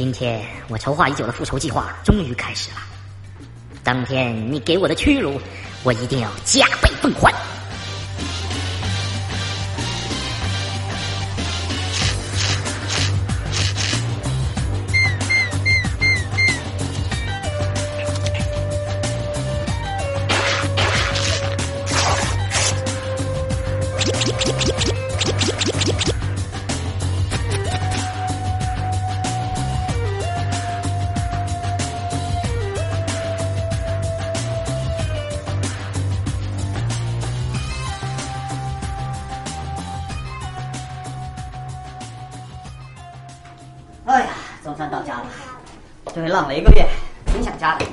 今天我筹划已久的复仇计划终于开始了。当天你给我的屈辱，我一定要加倍奉还。总算到家了，这回浪了一个月，挺想家的。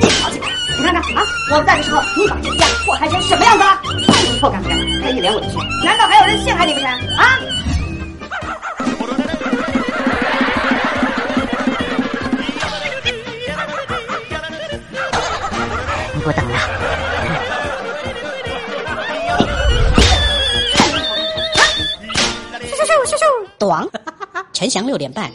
你跑进来，你看看啊，我在的时候，你把这家祸害成什么样子了？你以后干不干？他一脸委屈，难道还有人陷害你不成？啊？你给我等着！短，陈翔六点半。